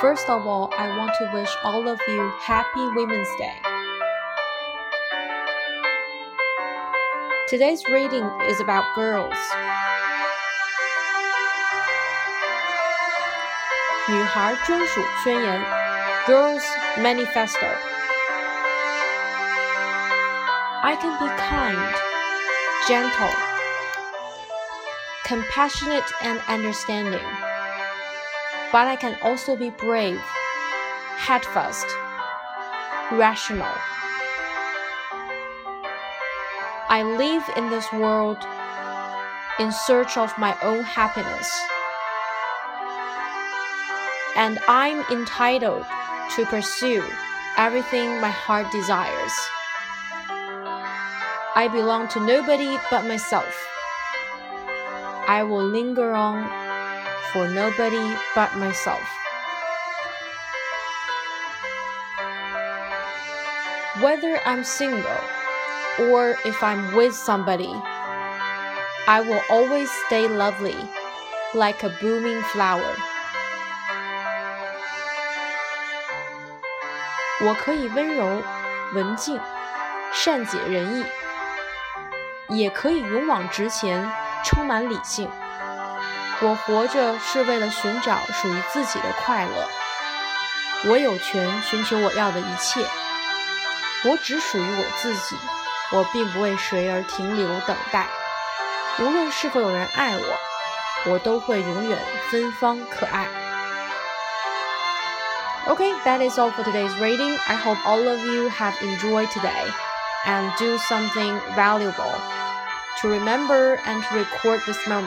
First of all, I want to wish all of you Happy Women's Day. Today's reading is about girls. 女孩专属宣言 Girls Manifesto. I can be kind, gentle, compassionate, and understanding but I can also be brave, headfirst, rational. I live in this world in search of my own happiness, and I'm entitled to pursue everything my heart desires. I belong to nobody but myself. I will linger on for nobody but myself. Whether I'm single or if I'm with somebody, I will always stay lovely, like a blooming flower. 我可以温柔、文静、善解人意，也可以勇往直前，充满理性。 我活着是为了寻找属于自己的快乐。我有权寻求我要的一切。我只属于我自己。我并不为谁而停留等待。无论是否有人爱我，我都会永远芬芳可爱。Okay, that is all for today's reading. I hope all of you have enjoyed today and do something valuable to remember and to record this moment.